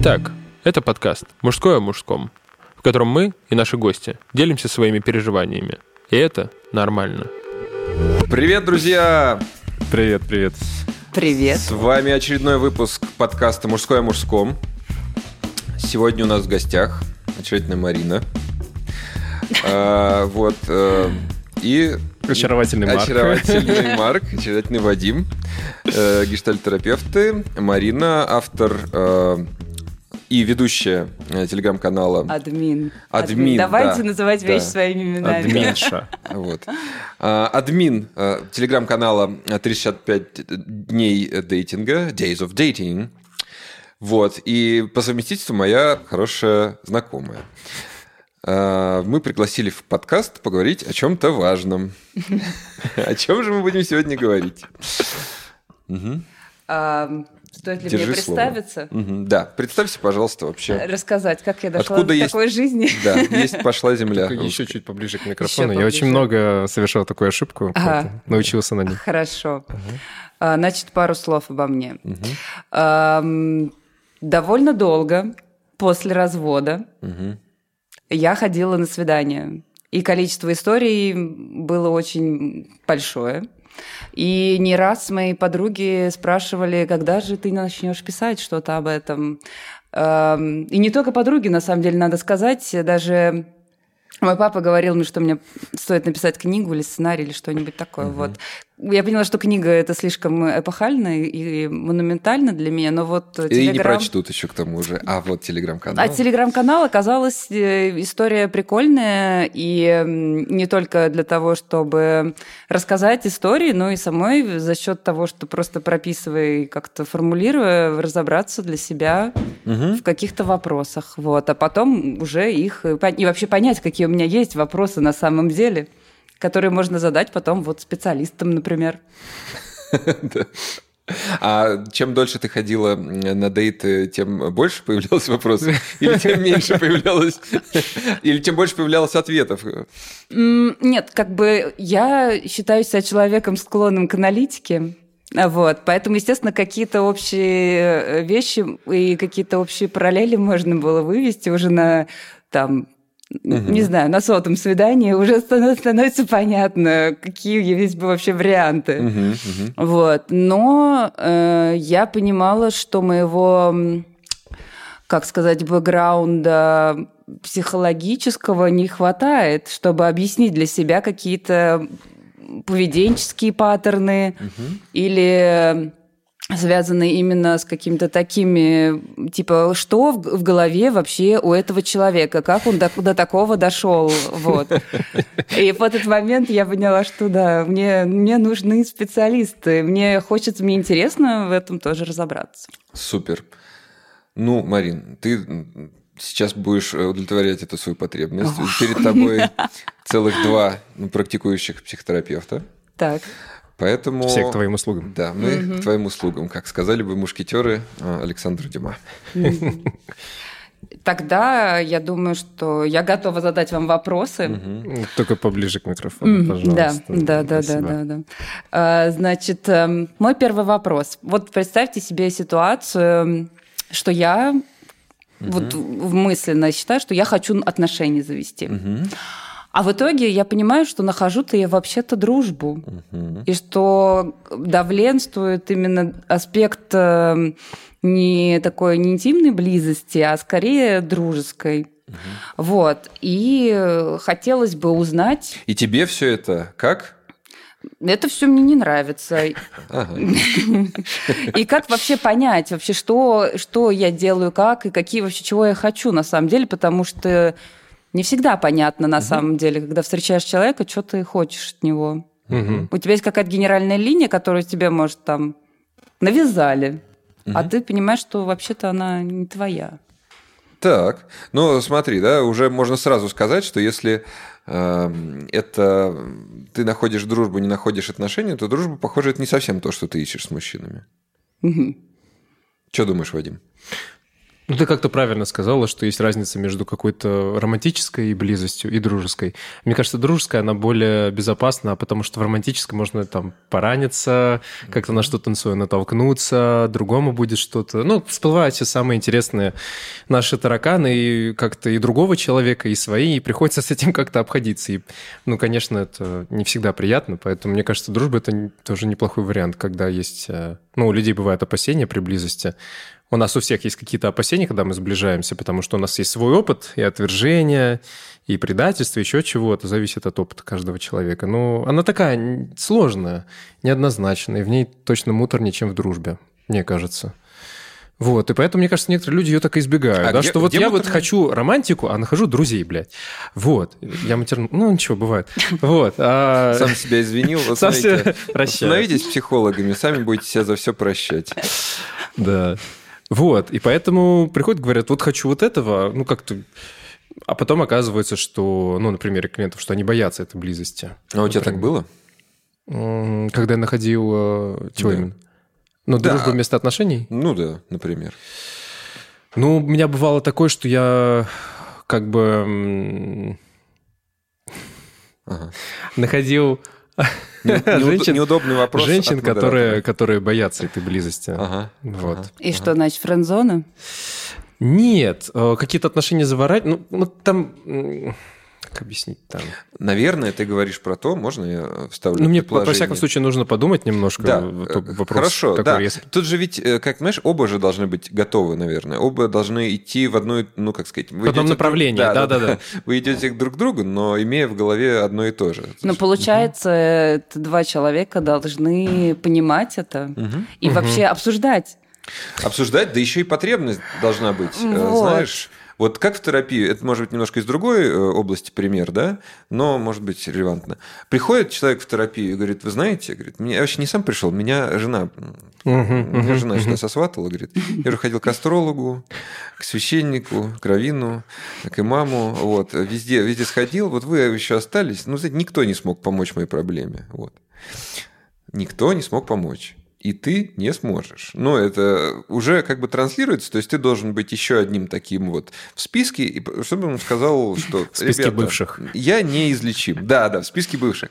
Итак, это подкаст «Мужское о мужском», в котором мы и наши гости делимся своими переживаниями. И это нормально. Привет, друзья! Привет, привет. Привет. С вами очередной выпуск подкаста «Мужское о мужском». Сегодня у нас в гостях очаровательная Марина. А, Вот. э, И Очаровательный Марк. очаровательный Марк, очаровательный Вадим, э, гештальтерапевты, Марина, автор э, и ведущая э, телеграм-канала Админ. Админ, Давайте да, называть да. вещи своими именами. Админша. Вот. А, Админ э, телеграм-канала 365 дней дейтинга, Days of Dating. Вот. И по совместительству моя хорошая знакомая. А, Мы пригласили в подкаст поговорить о чем-то важном. О чем же мы будем сегодня говорить? Стоит ли Держи мне слово. представиться? Мгм, Да, представься, пожалуйста, вообще. Рассказать, как я дошла Откуда до есть- такой жизни? Да, есть пошла земля. Еще чуть поближе к микрофону. Я очень много совершал такую ошибку. Ага. Научился на ней. Хорошо. А, Значит, пару слов обо мне. Ам, Довольно долго после развода я ходила на свидания. И количество историй было очень большое. И не раз мои подруги спрашивали, когда же ты начнешь писать что-то об этом. Эм, И не только подруги, на самом деле, надо сказать, даже мой папа говорил мне, что мне стоит написать книгу или сценарий или что-нибудь такое. Вот. Я поняла, что книга это слишком эпохально и монументально для меня, но вот И не Телеграм... прочтут еще к тому же. А вот телеграм-канал. А телеграм-канал оказалась э, история прикольная, и не только для того, чтобы рассказать истории, но и самой за счет того, что просто прописывая и как-то формулируя, разобраться для себя в каких-то вопросах. Вот. А потом уже их... пон- И вообще понять, какие у меня есть вопросы на самом деле, которые можно задать потом вот специалистам, например. А чем дольше ты ходила на дейты, тем больше появлялось вопросов? Или тем меньше появлялось? Или тем больше появлялось ответов? Нет, как бы я считаю себя человеком, склонным к аналитике. Вот, поэтому, естественно, какие-то общие э, вещи и какие-то общие параллели можно было вывести уже на там не знаю, на сотом свидании уже станов- становится понятно, какие есть бы вообще варианты. Мгм, мгм. Вот. Но э, я понимала, что моего, как сказать, бэкграунда психологического не хватает, чтобы объяснить для себя какие-то поведенческие паттерны или связанные именно с какими-то такими, типа, что в, голове вообще у этого человека, как он до, до такого дошел, вот. И в этот момент я поняла, что да, мне, мне нужны специалисты, мне хочется, мне интересно в этом тоже разобраться. Супер. Ну, Марин, ты сейчас будешь удовлетворять эту свою потребность. Перед тобой целых два практикующих психотерапевта. Так. Поэтому... Все к твоим услугам. Да, мы к твоим услугам, как сказали бы мушкетеры э, Александр Дюма. Тогда я думаю, что я готова задать вам вопросы. Ну, Только поближе к микрофону, пожалуйста. Да, да, да, да, да, да. А, Значит, эм, мой первый вопрос. Вот представьте себе ситуацию, что я вот в- мысленно считаю, что я хочу отношения завести. А в итоге я понимаю, что нахожу-то я вообще-то дружбу. И что давленствует именно аспект эм, не такой не интимной близости, а скорее дружеской. Вот. И э, хотелось бы узнать, И тебе все это как? это все мне не нравится. Ага. И как вообще понять, вообще, что, что я делаю, как, и какие вообще, чего я хочу на самом деле, потому что не всегда понятно на самом деле, когда встречаешь человека, что ты хочешь от него. Мгм. У тебя есть какая-то генеральная линия, которую тебе, может, там навязали, а ты понимаешь, что вообще-то она не твоя. Так, ну смотри, да, уже можно сразу сказать, что если э, это ты находишь дружбу, не находишь отношения, то дружба, похоже, это не совсем то, что ты ищешь с мужчинами. Мгм. Что думаешь, Вадим? Ну, ты как-то правильно сказала, что есть разница между какой-то романтической близостью и дружеской. Мне кажется, дружеская, она более безопасна, потому что в романтической можно там пораниться, как-то на что-то танцуя натолкнуться, другому будет что-то... Ну, всплывают все самые интересные наши тараканы, и как-то и другого человека, и свои, и приходится с этим как-то обходиться. И, ну, конечно, это не всегда приятно, поэтому, мне кажется, дружба — это тоже неплохой вариант, когда есть... Ну, у людей бывают опасения при близости, у нас у всех есть какие-то опасения, когда мы сближаемся, потому что у нас есть свой опыт и отвержение, и предательство, еще чего-то, зависит от опыта каждого человека. Но она такая сложная, неоднозначная, и в ней точно муторнее, чем в дружбе, мне кажется. Вот, и поэтому, мне кажется, некоторые люди ее так и избегают. А да, где- что вот где я вот муторнее? хочу романтику, а нахожу друзей, блядь. Вот. Я матерн... Ну, ничего, бывает. Вот. а- Сам себя извинил. Вот Сам смотрите, себя. Становитесь психологами, сами будете себя за все прощать. Да. Вот, и поэтому приходят, говорят, вот хочу вот этого, ну как-то... А потом оказывается, что, ну, например, клиентов, что они боятся этой близости. А у тебя так было? Когда я находил... э, Чего Да. именно? Ну, Да. дружба вместо отношений? Ну да, например. Ну, у меня бывало такое, что я как бы Ага. находил Женщин- Неудобный вопрос. женщин, которые, которые боятся этой близости. Ага. Вот. ага. И что, значит, френдзона? Нет, э, какие-то отношения заворать, ну, ну там, как объяснить там? Наверное, ты говоришь про то, можно я вставлю Ну, мне, во предположение? всяком случае, нужно подумать немножко. Да, э, в- вопрос хорошо, такой, да. если- Тут же ведь, э, как понимаешь, оба же должны быть готовы, наверное. Оба должны идти в одну, ну, как сказать... вы В одном направлении, друг- да-да-да. Вы идете друг к другу, но имея в голове одно и то же. Ну, получается, это два человека должны понимать это и вообще обсуждать. Обсуждать, да еще и потребность должна быть, э, Вот. знаешь. Вот как в терапии, это может быть немножко из другой э, области пример, да, но может быть релевантно. Приходит человек в терапию и говорит, вы знаете, говорит, меня я вообще не сам пришел, меня жена, Мгм, меня мгм, жена мгм. сюда сосватала, говорит, я уже ходил к астрологу, к священнику, к раввину, к имаму, вот, везде, везде сходил, вот вы еще остались, ну, знаете, никто не смог помочь моей проблеме, вот. Никто не смог помочь. И ты не сможешь. Но это уже как бы транслируется, то есть ты должен быть еще одним таким вот в списке, и чтобы он сказал, что... В списке «Ребята, бывших». Я неизлечим. Да, да, в списке бывших.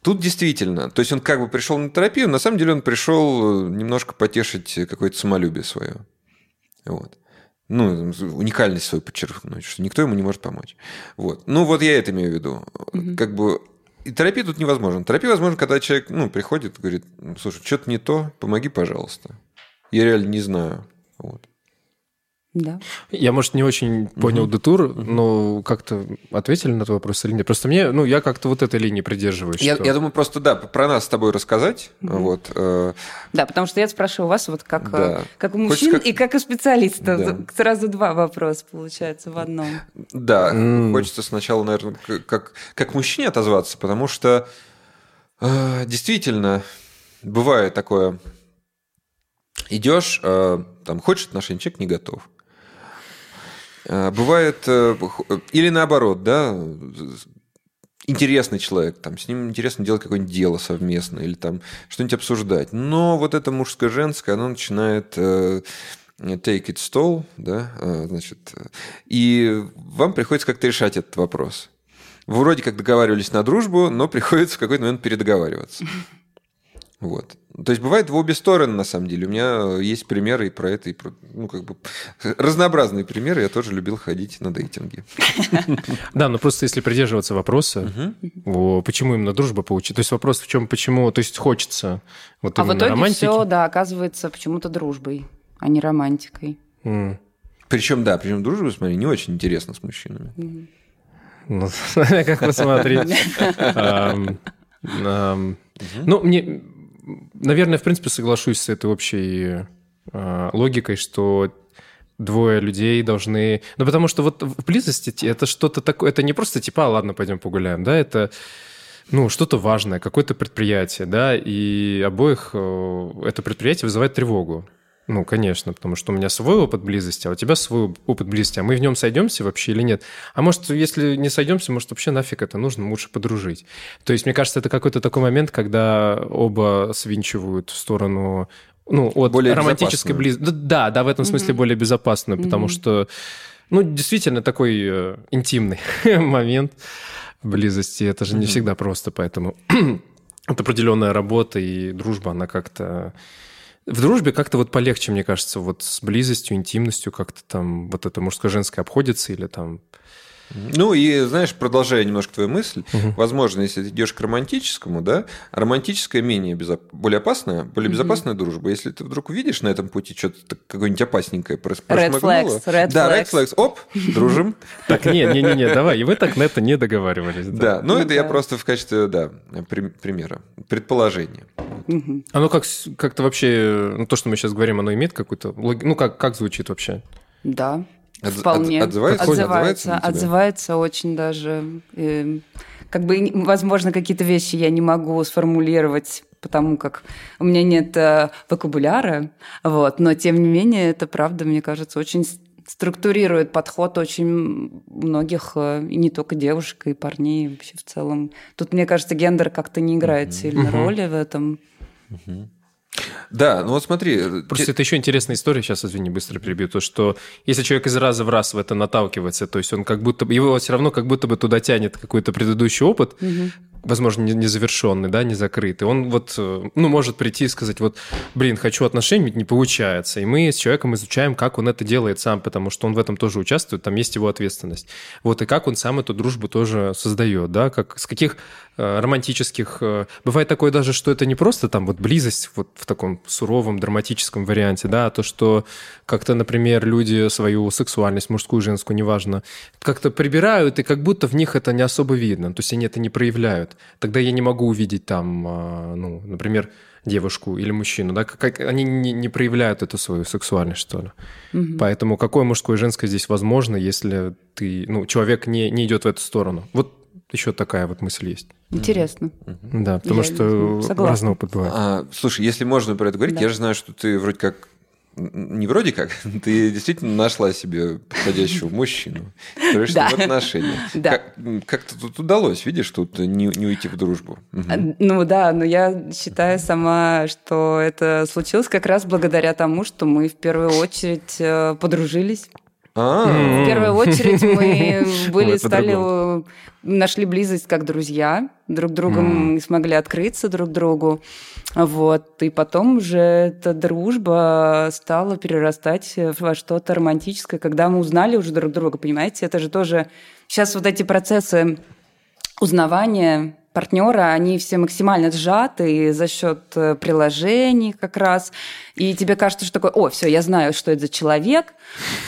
Тут действительно, то есть он как бы пришел на терапию, на самом деле он пришел э, немножко потешить какое-то самолюбие свое. Вот. Ну, уникальность свою подчеркнуть, что никто ему не может помочь. Вот. Ну, вот я это имею в виду. Как бы и терапия тут невозможна. Терапия возможна, когда человек ну, приходит и говорит, «Ну, слушай, что-то не то, помоги, пожалуйста. Я реально не знаю. Вот. Да. Я, может, не очень понял детур, но как-то ответили на твой вопрос или нет? Просто мне, ну, я как-то вот этой линии придерживаюсь. Я, что- я думаю, просто, да, про нас с тобой рассказать. Вот. э, Да, потому что я спрашиваю вас вот как, Да. э, как у Хочешь мужчин как- и как у специалиста. Да. Сразу два вопроса получается в одном. Да, М. хочется сначала, наверное, как, как мужчине отозваться, потому что э, действительно бывает такое. Идешь, э, там, хочешь отношения, человек не готов. Э, Бывает, э, х- или наоборот, да, интересный человек, там, с ним интересно делать какое-нибудь дело совместно или там что-нибудь обсуждать. Но вот это мужско-женское, оно начинает э, take it stall, да, э, значит, э, и вам приходится как-то решать этот вопрос. Вы вроде как договаривались на дружбу, но приходится в какой-то момент передоговариваться. Вот. То есть бывает в обе стороны, на самом деле. У меня есть примеры и про это, и про, ну, как бы разнообразные примеры. Я тоже любил ходить на дейтинги. Да, но просто если придерживаться вопроса, почему именно дружба получится. То есть вопрос в чем, почему, то есть хочется вот А в именно итоге все, да, оказывается почему-то дружбой, а не романтикой. Причем, да, причем дружба, смотри, не очень интересно с мужчинами. Ну, как посмотреть. Ну, мне, наверное, в принципе, соглашусь с этой общей а, логикой, что двое людей должны... Ну, потому что вот в близости это что-то такое... Это не просто типа, а, ладно, пойдем погуляем, да, это ну, что-то важное, какое-то предприятие, да, и обоих э, это предприятие вызывает тревогу. Ну, конечно, потому что у меня свой опыт близости, а у тебя свой опыт близости, а мы в нем сойдемся вообще или нет? А может, если не сойдемся, может, вообще нафиг это нужно, лучше подружить. То есть, мне кажется, это какой-то такой момент, когда оба свинчивают в сторону ну, от Более романтической близости. Да, да, в этом смысле более безопасную, потому Мгм. что, ну, действительно, такой э, интимный момент близости. Это же не Мгм. всегда просто, поэтому это определенная работа и дружба, она как-то... В дружбе как-то вот полегче, мне кажется, вот с близостью, интимностью как-то там вот это мужско-женское обходится или там... Ну и, знаешь, продолжая немножко твою мысль, Мгм. возможно, если ты идешь к романтическому, да, романтическая менее безо- более опасная, более безопасная дружба. Если ты вдруг увидишь на этом пути что-то какое-нибудь опасненькое Red прошмыгнуло, flags, red да, red flags. оп, дружим. Так, не-не-не, давай, и вы так на это не договаривались. Да, ну это я просто в качестве, да, при- примера, предположения. Мгм. Оно как, как-то вообще, ну, то, что мы сейчас говорим, оно имеет какую-то... Ну, как, как звучит вообще? Да. От- Вполне. от- отзывается? отзывается, отзывается очень даже. э, как бы, возможно, какие-то вещи я не могу сформулировать, потому как у меня нет э, вокабуляра, вот. Но тем не менее, это правда, мне кажется, очень структурирует подход очень многих, э, и не только девушек, и парней вообще в целом. Тут, мне кажется, гендер как-то не играет сильно Мгм. роли в этом. Да, ну вот смотри. Просто те- это еще интересная история, сейчас, извини, быстро перебью, то, что если человек из раза в раз в это наталкивается, то есть он как будто бы, его все равно как будто бы туда тянет какой-то предыдущий опыт, возможно, не- незавершенный, да, не закрытый, он вот, э, ну, может прийти и сказать, вот, блин, хочу отношений, ведь не получается. И мы с человеком изучаем, как он это делает сам, потому что он в этом тоже участвует, там есть его ответственность. Вот, и как он сам эту дружбу тоже создает, да, как, с каких э, романтических... э, Бывает такое даже, что это не просто там вот близость вот в таком суровом, драматическом варианте, да, а то, что как-то, например, люди свою сексуальность, мужскую, женскую, неважно, как-то прибирают, и как будто в них это не особо видно, то есть они это не проявляют. Тогда я не могу увидеть там, а, ну, например, девушку или мужчину, да, как, они не, не проявляют эту свою сексуальность, что ли. Мгм. Поэтому какое мужское и женское здесь возможно, если ты, ну, человек не, не идет в эту сторону? Вот еще такая вот мысль есть. Интересно. Да, потому Я что согласна. разный опыт бывает. А, слушай, если можно про это говорить, Да. я же знаю, что ты вроде как не вроде как, ты действительно нашла себе подходящего мужчину, Да. в отношения. Да. Как, как-то тут удалось, видишь, тут не, не уйти в дружбу. А, Ну да, но я считаю сама, что это случилось как раз благодаря тому, что мы в первую очередь э, подружились. А. В первую очередь мы были, стали, нашли близость как друзья, друг другом смогли открыться друг другу. Вот. И потом уже эта дружба стала перерастать во что-то романтическое, когда мы узнали уже друг друга, понимаете? Это же тоже... Сейчас вот эти процессы узнавания партнера, они все максимально сжаты за счет э, приложений как раз. И тебе кажется, что такое, о, все, я знаю, что это за человек,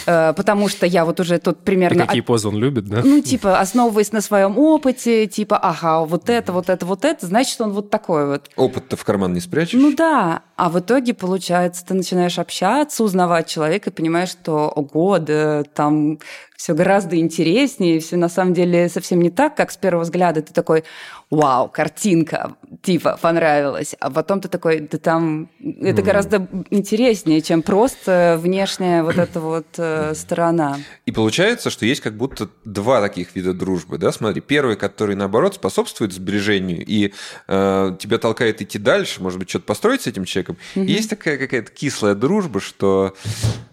э, потому что я вот уже тут И примерно... какие позы он любит, да? Ну, типа, основываясь на своем опыте, типа, ага, вот это, вот это, вот это, значит, он вот такой вот. опыт-то в карман не спрячешь? Ну да, а в итоге, получается, ты начинаешь общаться, узнавать человека и понимаешь, что, ого, да, там все гораздо интереснее, все на самом деле совсем не так, как с первого взгляда. Ты такой, вау, картинка, типа, понравилась. А потом ты такой, да там, это гораздо интереснее, чем просто внешняя вот эта вот э, сторона. И получается, что есть как будто два таких вида дружбы, да? Смотри, первый, который наоборот способствует сближению и э, тебя толкает идти дальше, может быть, что-то построить с этим человеком. И есть такая какая-то кислая дружба, что,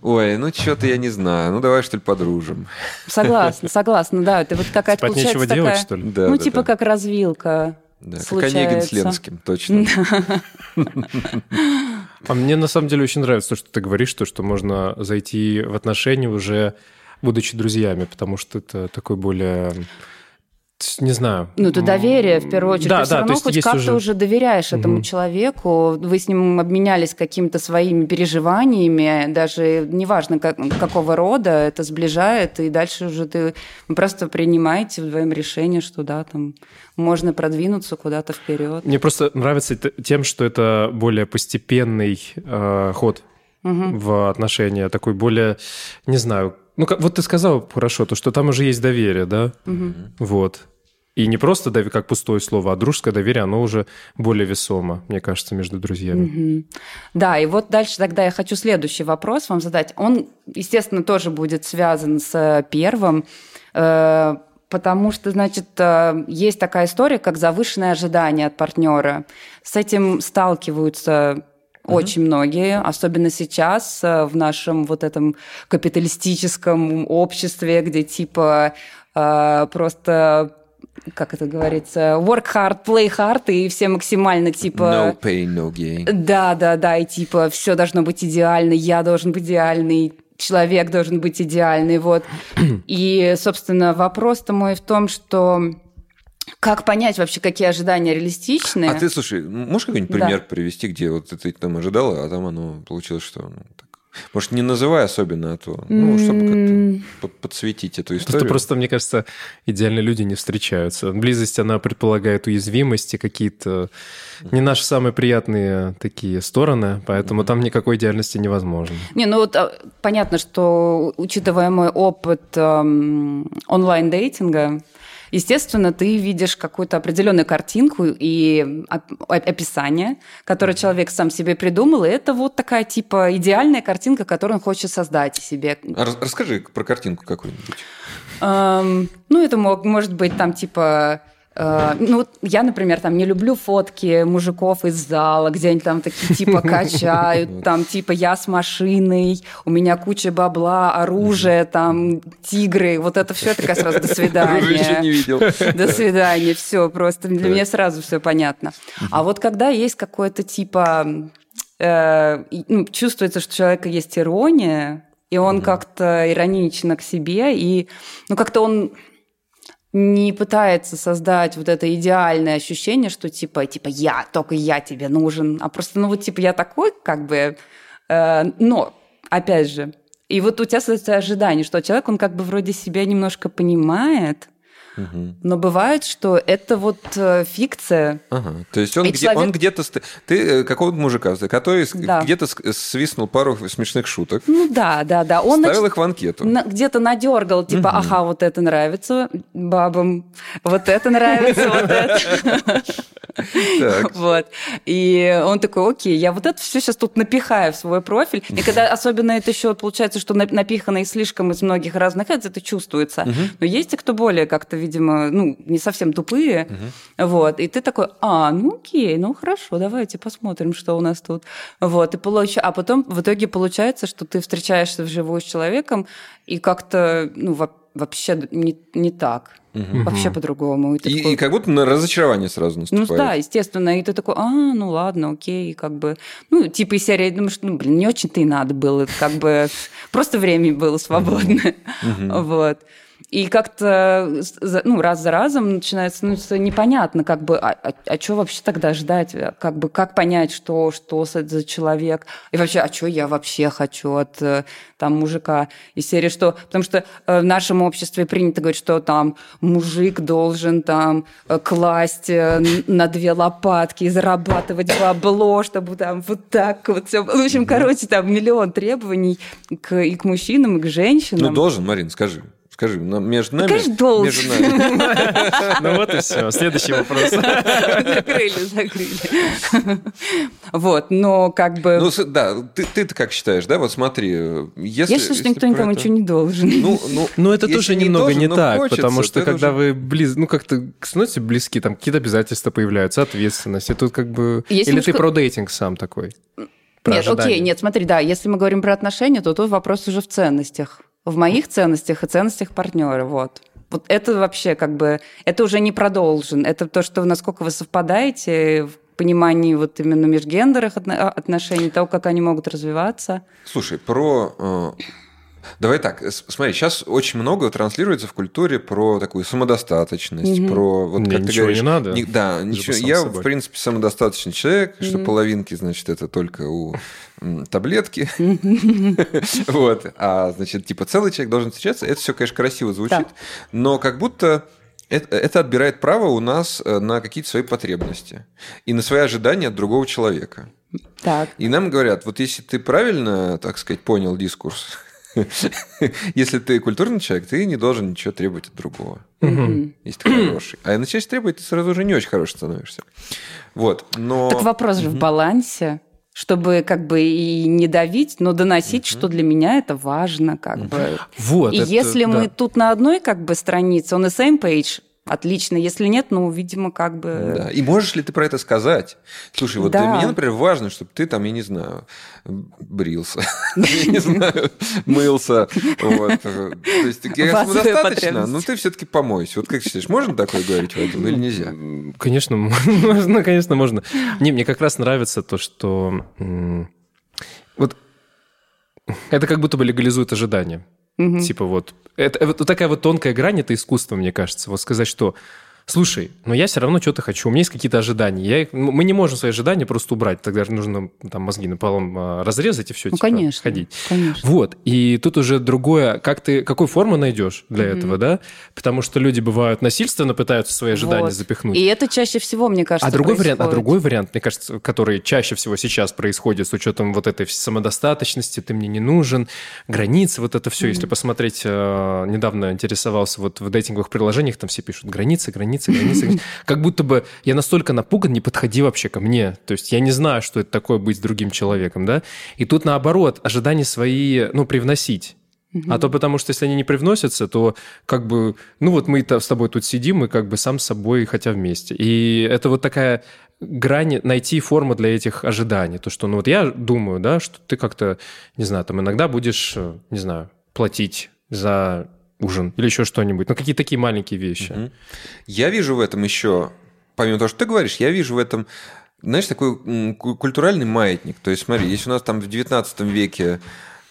ой, ну что-то я не знаю, ну давай что ли подружим. Согласна, согласна, да. Это вот какая-то Спать нечего получается делать, такая... что ли? Да, ну, да, типа да. как развилка. Да, как случается. Онегин с Ленским, точно. А мне на самом деле очень нравится то, что ты говоришь, то, что можно зайти в отношения уже будучи друзьями, потому что это такой более, не знаю. Ну, это доверие, в первую очередь. Да, ты все да, то равно есть хоть как-то уже- уже... доверяешь этому Мгм. человеку. Вы с ним обменялись какими-то своими переживаниями, даже неважно, как, какого рода, это сближает, и дальше уже ты просто принимаете вдвоем решение, что да, там можно продвинуться куда-то вперед. Мне просто нравится тем, что это более постепенный э, ход в отношения, такой более, не знаю, ну как, вот ты сказал хорошо, то что там уже есть доверие, да, вот. И не просто доверие, как пустое слово, а дружеское доверие, оно уже более весомо, мне кажется, между друзьями. Мгм. Да, и вот дальше тогда я хочу следующий вопрос вам задать. Он, естественно, тоже будет связан с э, первым, э, потому что, значит, э, есть такая история, как завышенное ожидание от партнера. С этим сталкиваются очень многие, особенно сейчас в нашем вот этом капиталистическом обществе, где типа э, просто как это говорится, work hard, play hard, и все максимально типа... No pain, no gain. Да, да, да, и типа все должно быть идеально, я должен быть идеальный, человек должен быть идеальный, вот. И, собственно, вопрос-то мой в том, что как понять вообще, какие ожидания реалистичные? А ты, слушай, можешь какой-нибудь Да. пример привести, где вот ты там ожидала, а там оно получилось, что... ну, так. Может, не называй особенно, а то, ну, чтобы как-то под- подсветить эту Просто, историю. просто, мне кажется, идеальные люди не встречаются. Близость, она предполагает уязвимости, какие-то не наши самые приятные такие стороны, поэтому там никакой идеальности невозможно. Не, ну вот а, понятно, что учитывая мой опыт эм, онлайн-дейтинга, естественно, ты видишь какую-то определенную картинку и оп- описание, которое человек сам себе придумал, и это вот такая типа идеальная картинка, которую он хочет создать себе. А рас- расскажи про картинку какую-нибудь. Эм, ну, это мог- может быть там типа... э, ну, вот я, например, там не люблю фотки мужиков из зала, где они там такие типа качают, там типа я с машиной, у меня куча бабла, оружие, там тигры, вот это все такая сразу до еще не свидания. видел. До свидания, все, просто для меня сразу все понятно. А вот когда есть какое-то типа э, ну, чувствуется, что у человека есть ирония, и он как-то иронично к себе, и ну как-то он не пытается создать вот это идеальное ощущение, что типа, типа я, только я тебе нужен, а просто, ну вот типа я такой, как бы, э, но, опять же, и вот у тебя создается ожидание, что человек, он как бы вроде себя немножко понимает, но бывает, что это вот э, фикция, Ага. То есть он, где, человек- он где-то... Ты э, какого-то мужика, который Да. где-то свистнул пару смешных шуток, ну да, да, да, он ставил нач- их в анкету. на- где-то надергал, типа, ага, вот это нравится бабам, вот это нравится, вот это. Вот. И он такой, окей, я вот это все сейчас тут напихаю в свой профиль. И когда особенно это еще получается, что на- напихано и слишком из многих разных, это, это чувствуется. Но есть и кто более как-то, видимо, ну, не совсем тупые. Вот. И ты такой, а, ну окей, ну хорошо, давайте посмотрим, что у нас тут. Вот. И получ... А потом в итоге получается, что ты встречаешься вживую с человеком, и как-то, ну, во- вообще не, не так. Вообще по-другому. И И, такой, и как будто на разочарование сразу ну наступает. да, естественно. И ты такой, а, ну ладно, окей, как бы... Ну, типа из серии, думаешь, ну, блин, не очень-то и надо было, как бы... Просто время было свободное. Вот. И как-то, за- ну, раз за разом начинается становиться непонятно, как бы, а, что вообще тогда ждать? Как бы, как понять, что, что за человек? И вообще, а что я вообще хочу от э, там мужика? Из серии, что... Потому что э, в нашем обществе принято говорить, что там мужик должен там э, класть э, на две лопатки и зарабатывать бабло, чтобы там вот так вот все... В общем, короче, там миллион требований к, и к мужчинам, и к женщинам. Ну, должен, Марин, скажи. Скажи, но между нами... конечно, должен. Между нами. Ну вот и все. Следующий вопрос. Закрыли, закрыли. Вот, но как бы... Ну, да, ты- ты-то как считаешь, да? Вот смотри, если... Я считаю, что никто никому ничего не должен. Ну, ну, Ну, это тоже не немного не так, потому то что когда вы близ, ну как-то становитесь близки, там какие-то обязательства появляются, ответственность. И тут как бы... Или ты про дейтинг сам такой? Нет, окей, нет, смотри, да, если мы говорим про отношения, то тут вопрос уже в ценностях. В моих ценностях и ценностях партнера, вот. Вот это вообще как бы, это уже не продолжен. Это то, что насколько вы совпадаете в понимании вот именно межгендерных отно- отношений, того, как они могут развиваться. Слушай, про... э, Давай так, смотри, сейчас очень много транслируется в культуре про такую самодостаточность, про вот Не, как ты ничего говоришь, не надо. не- да, Живу ничего. Я собой. в принципе самодостаточный человек, что половинки, значит, это только у таблетки, вот, а значит, типа целый человек должен встречаться. Это все, конечно, красиво звучит, Да. но как будто это, это отбирает право у нас э, на какие-то свои потребности и на свои ожидания от другого человека. Так. И нам говорят, вот если ты правильно, так сказать, понял дискурс, если ты культурный человек, ты не должен ничего требовать от другого. Если ты хороший. А начинаешь требовать, ты сразу уже не очень хороший становишься. Вот. Но... Так вопрос же в балансе, чтобы как бы и не давить, но доносить, что для меня это важно, как бы. Вот. И это- если да. мы тут на одной как бы странице, on the same page, отлично. Если нет, ну, видимо, как бы... Да. И можешь ли ты про это сказать? Слушай, вот Да. для меня, например, важно, чтобы ты там, я не знаю, брился, я не знаю, мылся. То есть достаточно, но ты все-таки помойся. Вот как считаешь, можно такое говорить, Вадим, или нельзя? Конечно, можно, конечно, можно. Не, мне как раз нравится то, что вот это как будто бы легализует ожидания. Мгм. Типа вот, это вот такая вот тонкая грань, это искусство, мне кажется. Вот сказать, что Слушай, но я все равно что-то хочу, у меня есть какие-то ожидания. Я м- мы не можем свои ожидания просто убрать, тогда нужно там мозги напалом а, разрезать и все, Ну, типа, конечно. ходить. Конечно. Вот, и тут уже другое, как ты, какую форму найдешь для этого, да? Потому что люди бывают насильственно пытаются свои ожидания Вот. запихнуть. И это чаще всего, мне кажется, А другой, вариант, а происходит. другой вариант, мне кажется, который чаще всего сейчас происходит с учетом вот этой самодостаточности, ты мне не нужен, границы, вот это все. Если посмотреть, э, недавно интересовался вот в дейтинговых приложениях, там все пишут границы, границы, границы. границы. Как будто бы я настолько напуган, не подходи вообще ко мне. То есть я не знаю, что это такое быть с другим человеком, да? И тут наоборот, ожидания свои, ну, привносить. А то потому что если они не привносятся, то как бы, ну вот мы с тобой тут сидим, и как бы сам с собой, хотя вместе. И это вот такая грань, найти форму для этих ожиданий. То, что, ну вот я думаю, да, что ты как-то, не знаю, там иногда будешь, э, не знаю, платить за ужин или еще что-нибудь. Ну, какие-то такие маленькие вещи. Мгм. Я вижу в этом еще, помимо того, что ты говоришь, я вижу в этом, знаешь, такой культуральный маятник. То есть, смотри, если у нас там в 19 веке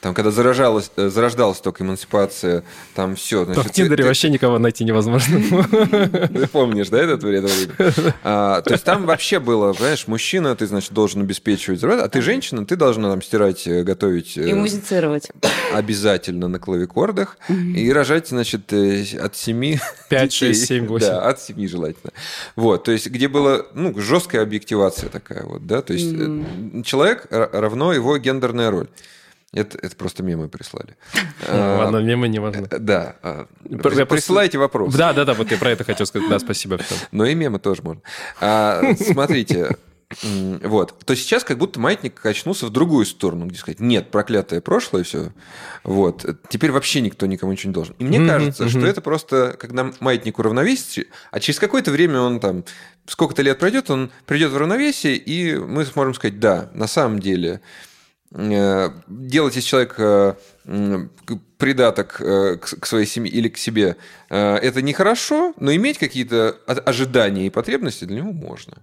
там, когда заражалась, э, зарождалась только эмансипация, там все. В Тиндере вообще никого найти невозможно. Ты помнишь, да, этот время? А, то есть там вообще было, понимаешь, мужчина, ты, значит, должен обеспечивать, а ты женщина, ты должна там стирать, э, готовить э, И музицировать. обязательно на клавикордах и рожать, значит, э, от 7 Пять, шесть, семь, восемь. Да, от 7 желательно. Вот, то есть где была, ну, жесткая объективация такая вот, да, то есть э, человек ра- равно его гендерная роль. Это, это просто мемы прислали. А, Ладно, мемы не важно. э, Да. а, Присылайте вопрос. Да, да, да, вот я про это хотел сказать. Да, спасибо. Но и мемы тоже можно. А, смотрите, вот. То сейчас как будто маятник качнулся в другую сторону, где сказать, нет, проклятое прошлое, все. Вот. Теперь вообще никто никому ничего не должен. И мне Мгм, кажется, что мгм. это просто, когда маятник уравновесится, а через какое-то время он там, сколько-то лет пройдет, он придет в равновесие, и мы сможем сказать, да, на самом деле, делать из человека к- придаток э, к своей семье или к себе, э, это нехорошо, но иметь какие-то ожидания и потребности для него можно.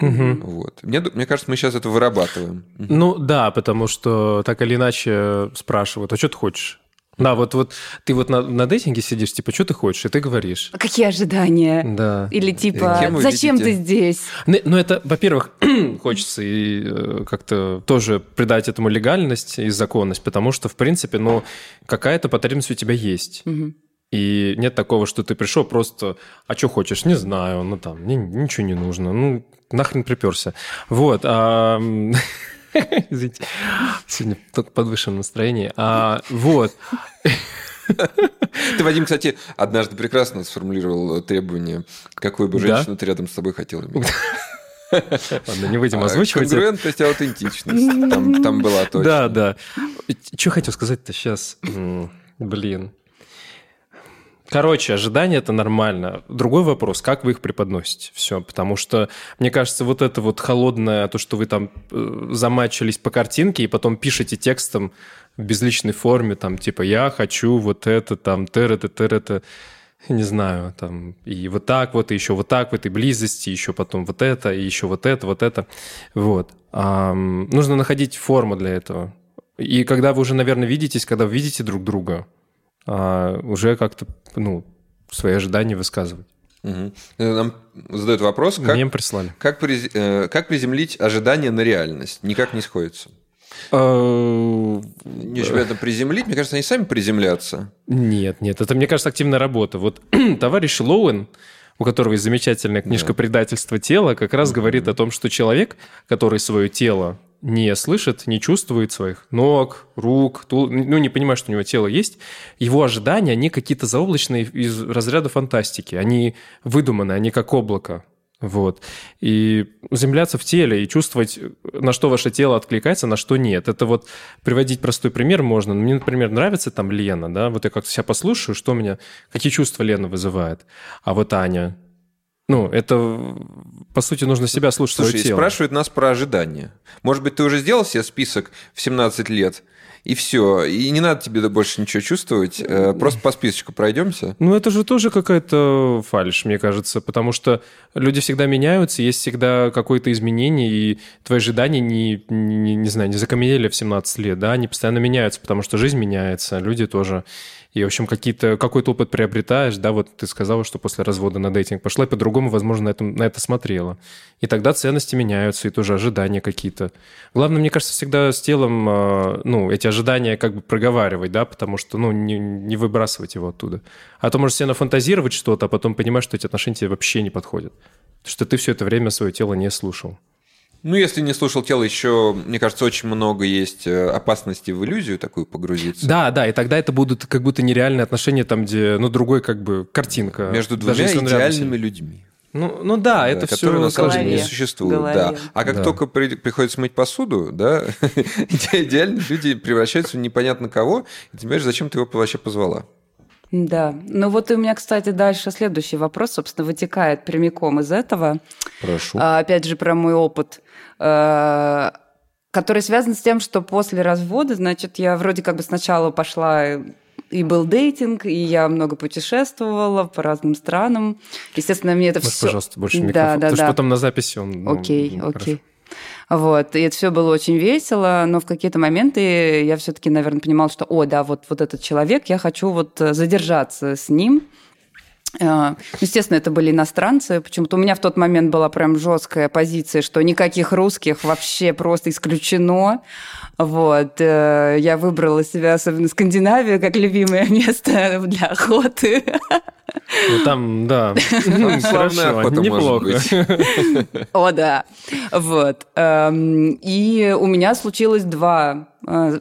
Мгм. Вот. Мне, мне кажется, мы сейчас это вырабатываем. Ну да, потому что так или иначе спрашивают, а что ты хочешь? Да, вот, вот ты вот на, на дейтинге сидишь, типа, что ты хочешь, и ты говоришь. А Какие ожидания? Да. Или типа, зачем ты видите? здесь? Ну, ну, это, во-первых, хочется и э, как-то тоже придать этому легальность и законность, потому что, в принципе, ну, какая-то потребность у тебя есть. Мгм. И нет такого, что ты пришел просто, а что хочешь, не знаю, ну там, мне ничего не нужно, ну нахрен приперся. Вот. а, Извините, сегодня только подвышенное настроение. А, вот. Ты, Вадим, кстати, однажды прекрасно сформулировал требование, какую бы Да? женщину ты рядом с собой хотел иметь. Ладно, не будем А, озвучивать. Конгруентность и аутентичность. Там, там была точно. Да, да. Что хотел сказать-то сейчас? Блин. Короче, ожидания это нормально. Другой вопрос, как вы их преподносите. Все, потому что, мне кажется, вот это вот холодное, то, что вы там э, замачились по картинке и потом пишете текстом в безличной форме, там, типа, я хочу вот это, там, тыр-это, тыр-это, не знаю, там, и вот так вот, и еще вот так в этой близости, еще потом вот это, и еще вот это, вот это. Вот. Ам, нужно находить форму для этого. И когда вы уже, наверное, видитесь, когда вы видите друг друга, а, уже как-то, ну, свои ожидания высказывать. Мгм. Нам задают вопрос, как, Мем прислали. как, приз- э, как приземлить ожидания на реальность? Никак не сходится. А, Не очень понятно, приземлить. Мне кажется, они сами приземлятся. Нет, нет, это, мне кажется, активная работа. Вот товарищ Лоуэн, у которого есть замечательная книжка «Предательство тела», как раз говорит о том, что человек, который свое тело не слышит, не чувствует своих ног, рук, тул- ну, не понимает, что у него тело есть, его ожидания, они какие-то заоблачные из разряда фантастики. Они выдуманы, они как облако. Вот. И замедляться в теле и чувствовать, на что ваше тело откликается, на что нет. Это вот приводить простой пример можно. Мне, например, нравится там Лена, да, вот я как-то себя послушаю, что у меня, какие чувства Лена вызывает. А вот Аня, ну, это, по сути, нужно себя слушать, Слушай, свое тело. спрашивают нас про ожидания. Может быть, ты уже сделал себе список в 17 лет, и все. И не надо тебе больше ничего чувствовать. э, Просто по списочку пройдемся. Ну, это же тоже какая-то фальшь, мне кажется, потому что люди всегда меняются, есть всегда какое-то изменение, и твои ожидания не, не, не знаю, не закаменели в 17 лет, да, они постоянно меняются, потому что жизнь меняется, люди тоже. И, в общем, какие-то, какой-то опыт приобретаешь, да, вот ты сказала, что после развода на дейтинг пошла и по-другому, возможно, на, этом, на это смотрела. И тогда ценности меняются, и тоже ожидания какие-то. Главное, мне кажется, всегда с телом, э, ну, эти ожидания как бы проговаривать, да, потому что, ну, не, не выбрасывать его оттуда. А то можешь себе нафантазировать что-то, а потом понимаешь, что эти отношения тебе вообще не подходят. Что ты все это время свое тело не слушал. Ну, если не слушал тело, еще, мне кажется, очень много есть э, опасности в иллюзию такую погрузиться. Да, да, и тогда это будут как будто нереальные отношения, там, где, ну, другой как бы картинка. Между Даже двумя рядом идеальными людьми. Ну, ну да, да, это которые все на самом деле не голове. существуют. В Да. голове. А как Да. только при- приходится мыть посуду, да, идеальные люди превращаются в непонятно кого, и ты понимаешь, зачем ты его вообще позвала. Да. Ну вот у меня, кстати, дальше следующий вопрос, собственно, вытекает прямиком из этого. Прошу. А, опять же, про мой опыт, э, который связан с тем, что после развода, значит, я вроде как бы сначала пошла и был дейтинг, и я много путешествовала по разным странам. Естественно, мне это Можешь, все... пожалуйста, больше Да, микрофон. да, Потому что да. потом на записи он... ну, Окей, ну, хорошо. окей. Вот, и это все было очень весело, но в какие-то моменты я все-таки, наверное, понимала, что, о, да, вот, вот этот человек, я хочу вот э, задержаться с ним. Э, Естественно, это были иностранцы. Почему-то у меня в тот момент была прям жесткая позиция, что никаких русских вообще просто исключено. Вот. э, Я выбрала себя, особенно Скандинавию, как любимое место для охоты. Ну, там, да, Славная хорошо, неплохо. быть. О, да. Вот. Эм, И у меня случилось два, э,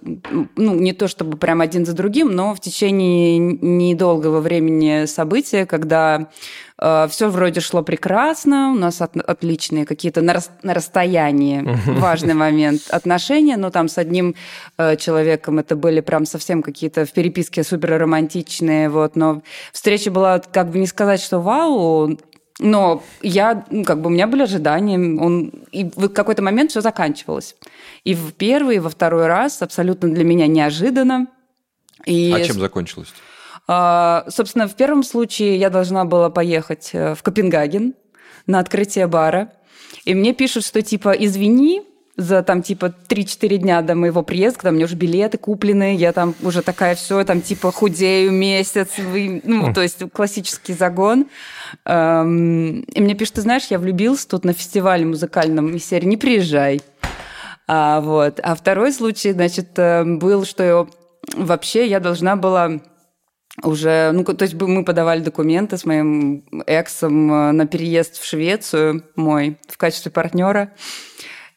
ну, не то чтобы прям один за другим, но в течение недолгого времени события, когда все вроде шло прекрасно, у нас от- отличные какие-то на, рас- на расстоянии, важный момент, отношения, но там с одним э, человеком это были прям совсем какие-то в переписке супер романтичные, вот, но встреча была как бы не сказать, что вау, но я, ну, как бы у меня были ожидания, он, и в какой-то момент все заканчивалось. И в первый, и во второй раз абсолютно для меня неожиданно. И, А чем закончилось? Собственно, в первом случае я должна была поехать э, в Копенгаген на открытие бара. И мне пишут, что типа извини, за там типа 3-4 дня до моего приезда, когда у меня уже билеты куплены, я там уже такая все, там типа худею месяц, вы- ну, то есть классический загон. Эм, И мне пишут, ты знаешь, я влюбился тут на фестивале музыкальном из серии «Не приезжай». А, вот. а второй случай, значит, э, был, что вообще я должна была уже, ну, то есть мы подавали документы с моим эксом э, на переезд в Швецию мой в качестве партнера.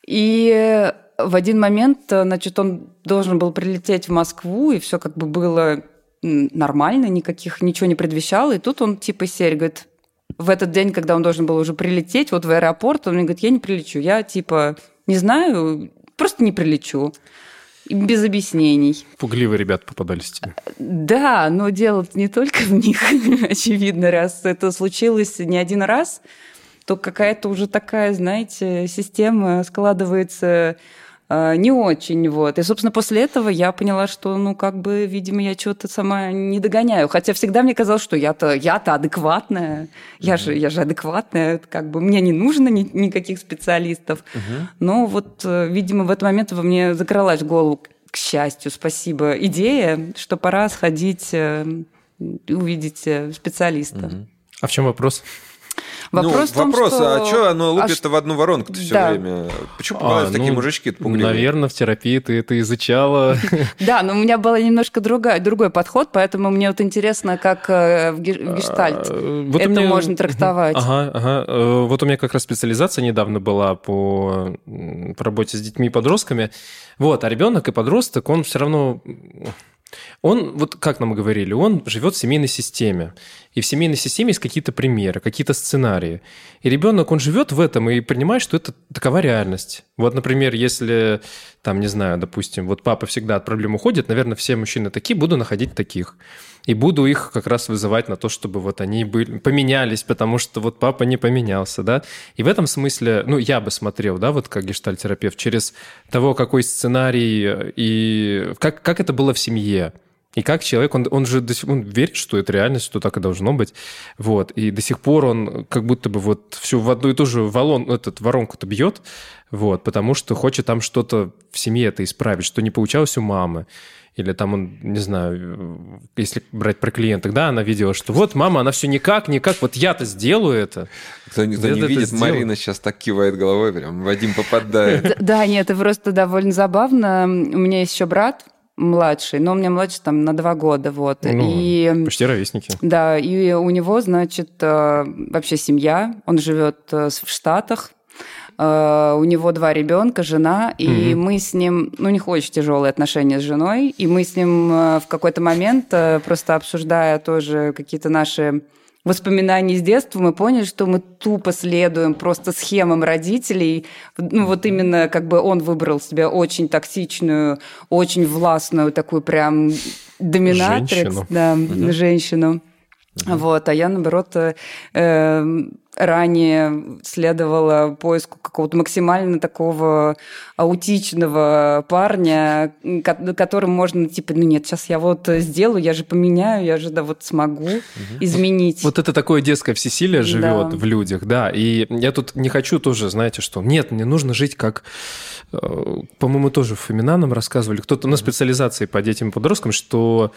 И в один момент, э, значит, он должен был прилететь в Москву, и все как бы было нормально, никаких, ничего не предвещало. И тут он типа серии говорит, в этот день, когда он должен был уже прилететь, вот в аэропорт, он мне говорит, я не прилечу, я типа не знаю, просто не прилечу. Без объяснений. Пугливые ребята попадались тебе. Да, но дело не только в них, очевидно, раз это случилось не один раз, то какая-то уже такая, знаете, система складывается не очень. Вот. И, собственно, после этого я поняла, что, ну, как бы, видимо, я чего-то сама не догоняю. Хотя всегда мне казалось, что я-то я-то адекватная. Я же, я же адекватная. Как бы мне не нужно ни- никаких специалистов. Но вот, э, видимо, в этот момент во мне закралась в голову, к счастью, спасибо, идея, что пора сходить э, и увидеть э, специалиста. А в чем вопрос? Вопрос, ну, в том, вопрос, что... а что оно а лупит-то в одну воронку все Да. время? Почему попадаются А, такие ну, мужички пугливые? Наверное, в терапии ты это изучала. Да, но у меня был немножко другая, другой подход, поэтому мне вот интересно, как э, в ге- в гештальт А, это можно трактовать. Ага, ага. Э, Вот у меня как раз специализация недавно была по работе с детьми и подростками. Вот, а ребенок и подросток, он все равно... Он, вот как нам говорили, он живет в семейной системе. И в семейной системе есть какие-то примеры, какие-то сценарии. И ребенок, он живет в этом и принимает, что это такова реальность. Вот, например, если, там, не знаю, допустим, вот папа всегда от проблем уходит, наверное, все мужчины такие, буду находить таких. И буду их как раз вызывать на то, чтобы вот они были, поменялись, потому что вот папа не поменялся, да. И в этом смысле, ну, я бы смотрел, да, вот как гештальтерапевт, через того, какой сценарий и как, как это было в семье. И как человек, он, он же до сих, он верит, что это реальность, что так и должно быть. Вот. И до сих пор он как будто бы вот всю в одну и ту же валон, этот воронку-то бьет, вот, потому что хочет там что-то в семье это исправить, что не получалось у мамы. Или там он, не знаю, если брать про клиенток, да, она видела, что вот мама, она все никак, никак, вот я-то сделаю это. Кто, кто не видит, Марина сейчас так кивает головой, прям Вадим попадает. Да, нет, это просто довольно забавно. У меня есть еще брат, младший, но у меня младший там на два года, вот. Ну, и, почти ровесники. Да, и у него, значит, э, вообще семья, он живет э, в Штатах, э, у него два ребенка, жена, и mm мы с ним, ну, у них очень тяжелые отношения с женой, и мы с ним в какой-то момент, просто обсуждая тоже какие-то наши воспоминаний с детства, мы поняли, что мы тупо следуем просто схемам родителей. Ну, вот именно как бы он выбрал себе очень токсичную, очень властную такую прям доминатрикс, женщину. Да, угу. женщину. Угу. Вот, а я, наоборот, э, ранее следовала поиску какого-то максимально такого аутичного парня, которым можно, типа, ну нет, сейчас я вот сделаю, я же поменяю, я же, да, вот смогу угу. изменить. Вот это такое детское всесилие живет да. в людях, да. И я тут не хочу тоже, знаете, что нет, мне нужно жить как э, по-моему, тоже Фомина нам рассказывали, кто-то на специализации по детям и подросткам, что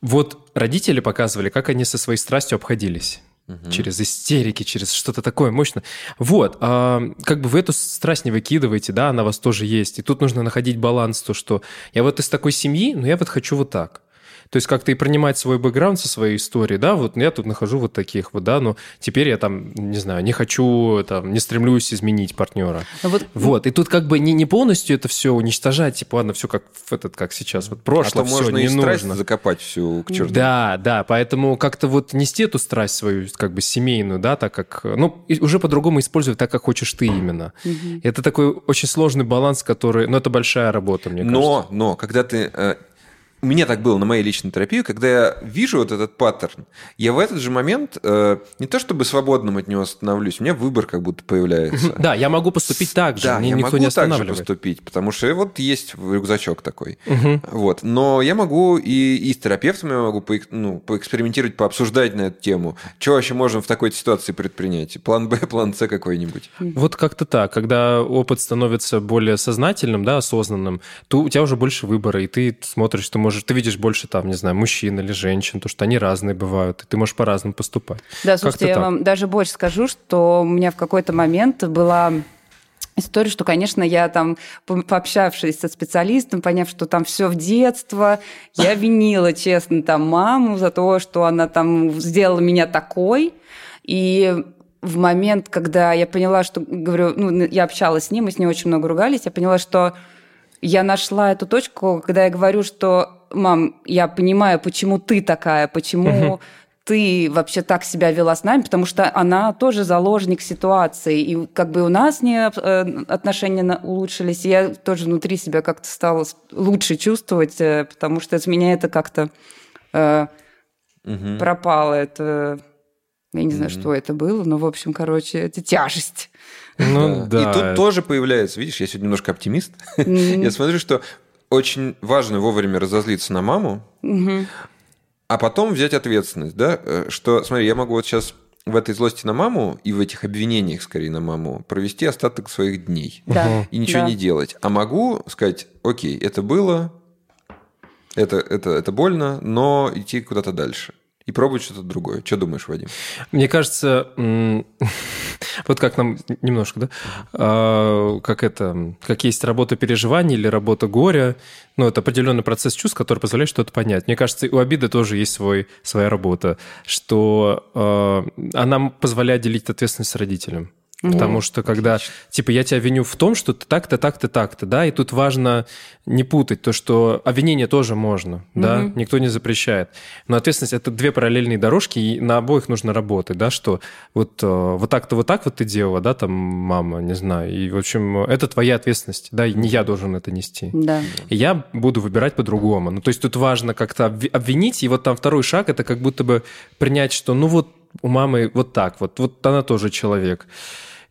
вот родители показывали, как они со своей страстью обходились угу. через истерики, через что-то такое мощное. Вот, а, как бы вы эту страсть не выкидываете, да, она у вас тоже есть. И тут нужно находить баланс, то, что я вот из такой семьи, но я вот хочу вот так. То есть как-то и принимать свой бэкграунд со своей историей, да, вот я тут нахожу вот таких вот, да, но теперь я там, не знаю, не хочу, там, не стремлюсь изменить партнера. Ну вот, вот. и тут как бы не, не полностью это все уничтожать, типа, ладно, все как в этот, как сейчас, вот прошлое, а все, можно не и нужно. закопать всю к черту. Да, да, поэтому как-то вот нести эту страсть свою, как бы семейную, да, так как, ну, уже по-другому использовать так, как хочешь ты именно. Угу. Это такой очень сложный баланс, который, ну, это большая работа, мне но, кажется. Но, но, когда ты э, у меня так было на моей личной терапии, когда я вижу вот этот паттерн, я в этот же момент э, не то чтобы свободным от него становлюсь, у меня выбор как будто появляется. Да, я могу поступить так же, да, мне я никто могу не так же поступить, потому что вот есть рюкзачок такой. Вот. Но я могу и, и с терапевтом я могу по, ну, поэкспериментировать, пообсуждать на эту тему. Что вообще можно в такой ситуации предпринять? План Б, план С какой-нибудь. Вот как-то так. Когда опыт становится более сознательным, да, осознанным, то у тебя уже больше выбора, и ты смотришь, что можешь, ты видишь больше там, не знаю, мужчин или женщин, то что они разные бывают, и ты можешь по-разному поступать. Да, слушайте, я так. вам даже больше скажу, что у меня в какой-то момент была история, что, конечно, я там, пообщавшись со специалистом, поняв, что там все в детство, я винила, честно, там маму за то, что она там сделала меня такой, и в момент, когда я поняла, что, говорю, ну, я общалась с ним, мы с ним очень много ругались, я поняла, что я нашла эту точку, когда я говорю, что, мам, я понимаю, почему ты такая, почему ты вообще так себя вела с нами, потому что она тоже заложник ситуации. И как бы у нас не э, отношения улучшились, и я тоже внутри себя как-то стала лучше чувствовать, э, потому что из меня это как-то э, угу. пропало. Это я не знаю, угу. что это было, но, в общем, короче, это тяжесть. Ну, да. И тут тоже появляется, видишь, я сегодня немножко оптимист. Я смотрю, что очень важно вовремя разозлиться на маму, а потом взять ответственность, да, э, что, смотри, я могу вот сейчас в этой злости на маму и в этих обвинениях, скорее, на маму, провести остаток своих дней да. и ничего да. не делать. А могу сказать, окей, это было, это, это, это больно, но идти куда-то дальше и пробовать что-то другое. Что думаешь, Вадим? Мне кажется, вот как нам немножко, да, а, как это, как есть работа переживаний или работа горя, ну, это определенный процесс чувств, который позволяет что-то понять. Мне кажется, у обиды тоже есть свой, своя работа, что э, она позволяет делить ответственность с родителем. Потому что когда, типа, я тебя виню в том, что ты так-то, так-то, так-то, да, и тут важно не путать то, что обвинение тоже можно, да, никто не запрещает. Но ответственность – это две параллельные дорожки, и на обоих нужно работать, да, что вот, э, вот так-то, вот так вот ты делала, да, там, мама, не знаю, и, в общем, это твоя ответственность, да, и не я должен это нести. Да. И я буду выбирать по-другому. Ну, то есть тут важно как-то обви- обвинить, и вот там второй шаг – это как будто бы принять, что, ну, вот у мамы вот так, вот, вот она тоже человек.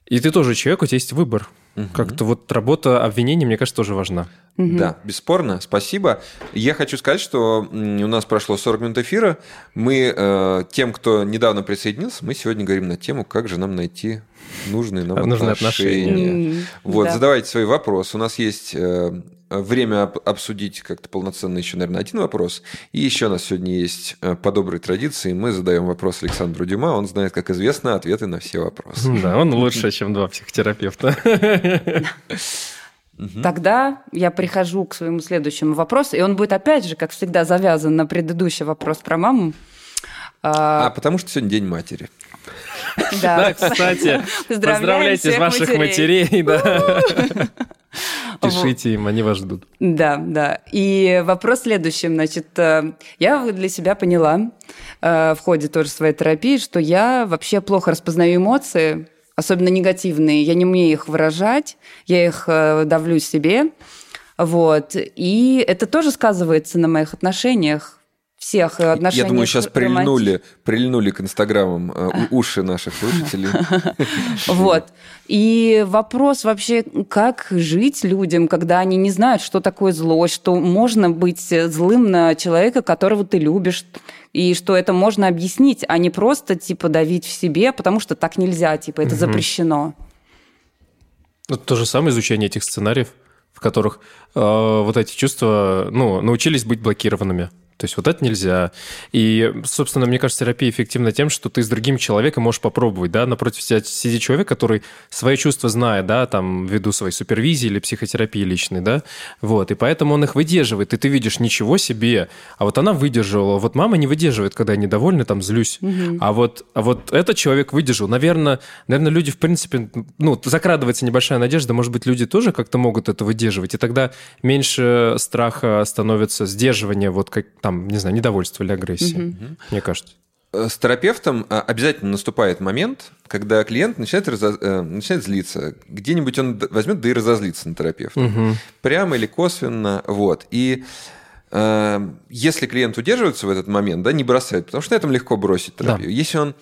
И ты тоже человек, у тебя есть выбор. Как-то вот работа обвинения, мне кажется, тоже важна. Да, бесспорно, спасибо. Я хочу сказать, что у нас прошло 40 минут эфира. Мы э, тем, кто недавно присоединился, мы сегодня говорим на тему, как же нам найти нужные нам Нужные отношения. отношения. Вот, да. задавайте свои вопросы. У нас есть э, время об- обсудить как-то полноценно еще, наверное, один вопрос. И еще у нас сегодня есть э, по доброй традиции. Мы задаем вопрос Александру Дюма. Он знает, как известно, ответы на все вопросы. Да, он лучше, чем два психотерапевта. Тогда я прихожу к своему следующему вопросу, и он будет опять же, как всегда, завязан на предыдущий вопрос про маму. А А, потому что сегодня День матери. Да, кстати, поздравляйте ваших матерей. Пишите им, они вас ждут. Да, да. И вопрос следующим. Значит, э, я для себя поняла э, в ходе тоже своей терапии, что я вообще плохо распознаю эмоции, особенно негативные. Я не умею их выражать, я их э, давлю себе. Вот. И это тоже сказывается на моих отношениях, всех э, отношениях. Я думаю, сейчас прильнули, прильнули к инстаграмам э, у- уши наших слушателей. Вот. И вопрос вообще, как жить людям, когда они не знают, что такое злость, что можно быть злым на человека, которого ты любишь, и что это можно объяснить, а не просто типа давить в себе, потому что так нельзя, типа это запрещено. Ну, то же самое изучение этих сценариев, в которых э, вот эти чувства, ну, научились быть блокированными. То есть вот это нельзя. И, собственно, мне кажется, терапия эффективна тем, что ты с другим человеком можешь попробовать, да, напротив себя сидит человек, который свои чувства знает, да, там, ввиду своей супервизии или психотерапии личной, да, вот, и поэтому он их выдерживает, и ты видишь, ничего себе, а вот она выдерживала, вот мама не выдерживает, когда я недовольна, там, злюсь, а вот, а вот этот человек выдержал, наверное, наверное, люди, в принципе, ну, закрадывается небольшая надежда, может быть, люди тоже как-то могут это выдерживать, и тогда меньше страха становится сдерживание, вот как там, не знаю, недовольство или агрессия, мне кажется. Э, С терапевтом э, обязательно наступает момент, когда клиент начинает, разо- э, начинает злиться. Где-нибудь он возьмет, да и разозлится на терапевта. Прямо или косвенно. Вот. И э, если клиент удерживается в этот момент, да, не бросает, потому что на этом легко бросить терапию. Если он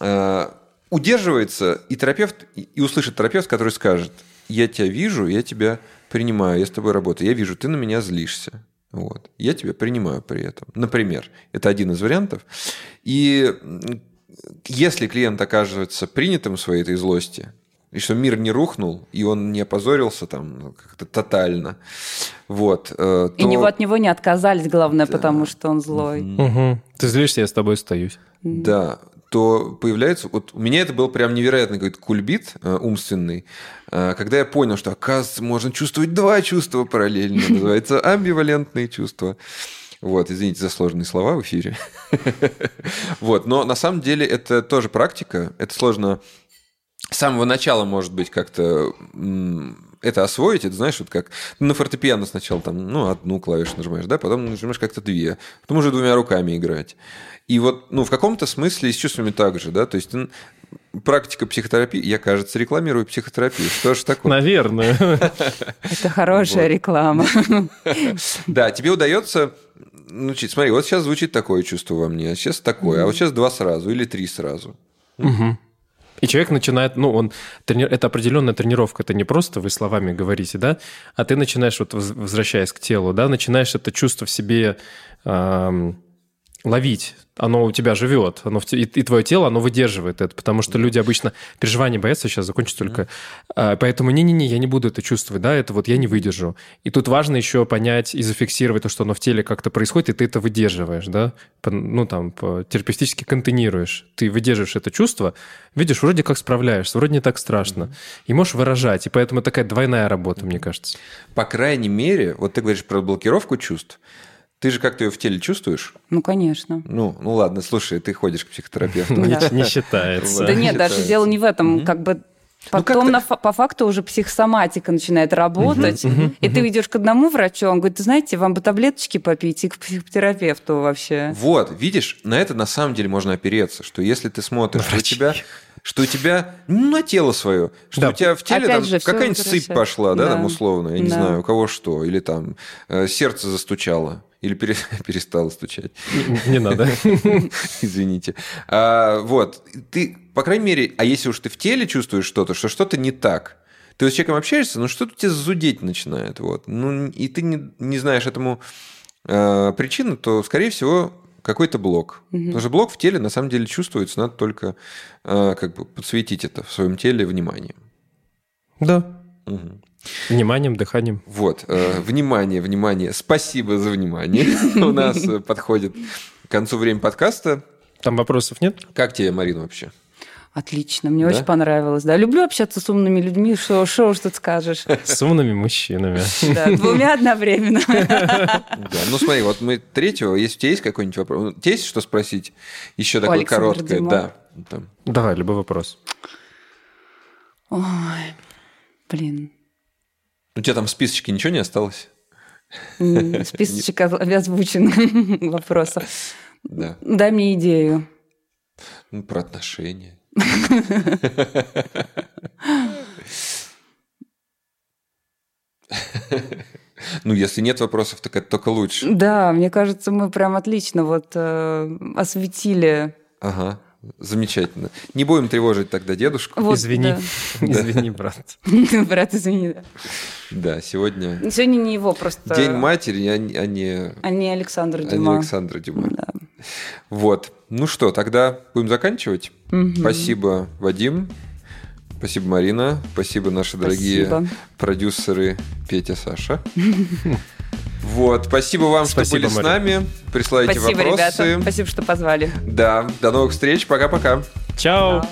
э, удерживается, и терапевт, и и услышит терапевт, который скажет, я тебя вижу, я тебя принимаю, я с тобой работаю, я вижу, ты на меня злишься. Вот. Я тебя принимаю при этом. Например, это один из вариантов. И если клиент окажется принятым в своей этой злости, и что мир не рухнул, и он не опозорился там ну, как-то тотально, вот, э, И то- него от него не отказались, главное, потому что он злой. Мгм. Ты злишься, я с тобой остаюсь. Да, то появляется... Вот у меня это был прям невероятный какой-то кульбит э, умственный, э, когда я понял, что, оказывается, можно чувствовать два чувства параллельно. Называется амбивалентные чувства. Вот, извините за сложные слова в эфире. Вот, но на самом деле это тоже практика. Это сложно с самого начала, может быть, как-то это освоить. Это знаешь, вот как на фортепиано сначала там, ну, одну клавишу нажимаешь, да, потом нажимаешь как-то две, потом уже двумя руками играть. И вот, ну, в каком-то смысле с чувствами так же, да, то есть практика психотерапии, я, кажется, рекламирую психотерапию. Что же такое? Наверное. Это хорошая реклама. Да, тебе удается научить. Смотри, вот сейчас звучит такое чувство во мне, а сейчас такое, а вот сейчас два сразу или три сразу. И человек начинает, ну, он, трени- это определенная тренировка, это не просто вы словами говорите, да, а ты начинаешь, вот воз- возвращаясь к телу, да, начинаешь это чувство в себе ам, ловить. Оно у тебя живет, оно в и, и твое тело, оно выдерживает это, потому что люди обычно переживания боятся, сейчас закончу только. А, поэтому не-не-не, я не буду это чувствовать, да, это вот я не выдержу. И тут важно еще понять и зафиксировать то, что оно в теле как-то происходит, и ты это выдерживаешь, да, По- ну, там, по- терапевтически контейнируешь. Ты выдерживаешь это чувство, видишь, вроде как справляешься, вроде не так страшно. И можешь выражать, и поэтому такая двойная работа, мне кажется. По крайней мере, вот ты говоришь про блокировку чувств, ты же как-то ее в теле чувствуешь? Ну, конечно. Ну, ну ладно, слушай, ты ходишь к психотерапевту. Ну, не, считается. Да нет, даже дело не в этом. Как бы Потом как-то- на по факту уже психосоматика начинает работать, и ты идешь к одному врачу, он говорит, знаете, вам бы таблеточки попить и к психотерапевту вообще. Вот, видишь, на это на самом деле можно опереться, что если ты смотришь, что у тебя, что у тебя ну, на тело свое, что Да. у тебя в теле Опять там какая-нибудь сыпь пошла, да, Да. там условно, я не Да. знаю, у кого что, или там э, сердце застучало, или пере- перестало стучать. Не надо. Извините. А, вот, ты, по крайней мере, а если уж ты в теле чувствуешь что-то, что что-то не так, ты с человеком общаешься, ну что-то тебе зудеть начинает, вот. Ну, и ты не, не знаешь этому э, причину, то, скорее всего, какой-то блок. Потому что блок в теле на самом деле чувствуется, надо только э, как бы подсветить это в своем теле вниманием. Да. Мгм. Вниманием, дыханием. Вот, э, внимание, внимание, спасибо за внимание. У нас э, подходит к концу время подкаста. Там вопросов нет? Как тебе, Марина, вообще? Отлично, мне Да? очень понравилось. Да, люблю общаться с умными людьми, что что уж тут скажешь. С умными мужчинами. Да, двумя одновременно. Да, ну смотри, вот мы третьего, если у тебя есть какой-нибудь вопрос, ну, у тебя есть что спросить? Еще такое короткое, да. там. Давай, любой вопрос. Ой, блин. У тебя там в списочке ничего не осталось? Списочек озвучен вопросов. Да. Дай мне идею. Ну, про отношения. Ну, если нет вопросов, так это только лучше. Да, мне кажется, мы прям отлично вот э, осветили. Ага, замечательно. Не будем тревожить тогда дедушку. Вот, Извини. да. Извини, брат. Брат, извини. да. Да, сегодня Сегодня не его просто. День матери, а не, а не- А не Александр а не Дюма. Александра Дюма. Да. Вот. Ну что, тогда будем заканчивать. Спасибо, Вадим. Спасибо, Марина. Спасибо, наши дорогие Спасибо. продюсеры Петя, Саша. Вот, спасибо вам, что Спасибо, были с Марина. нами. Присылайте Спасибо, вопросы. ребята. Спасибо, что позвали. Да, до новых встреч. Пока-пока. Чао. Да.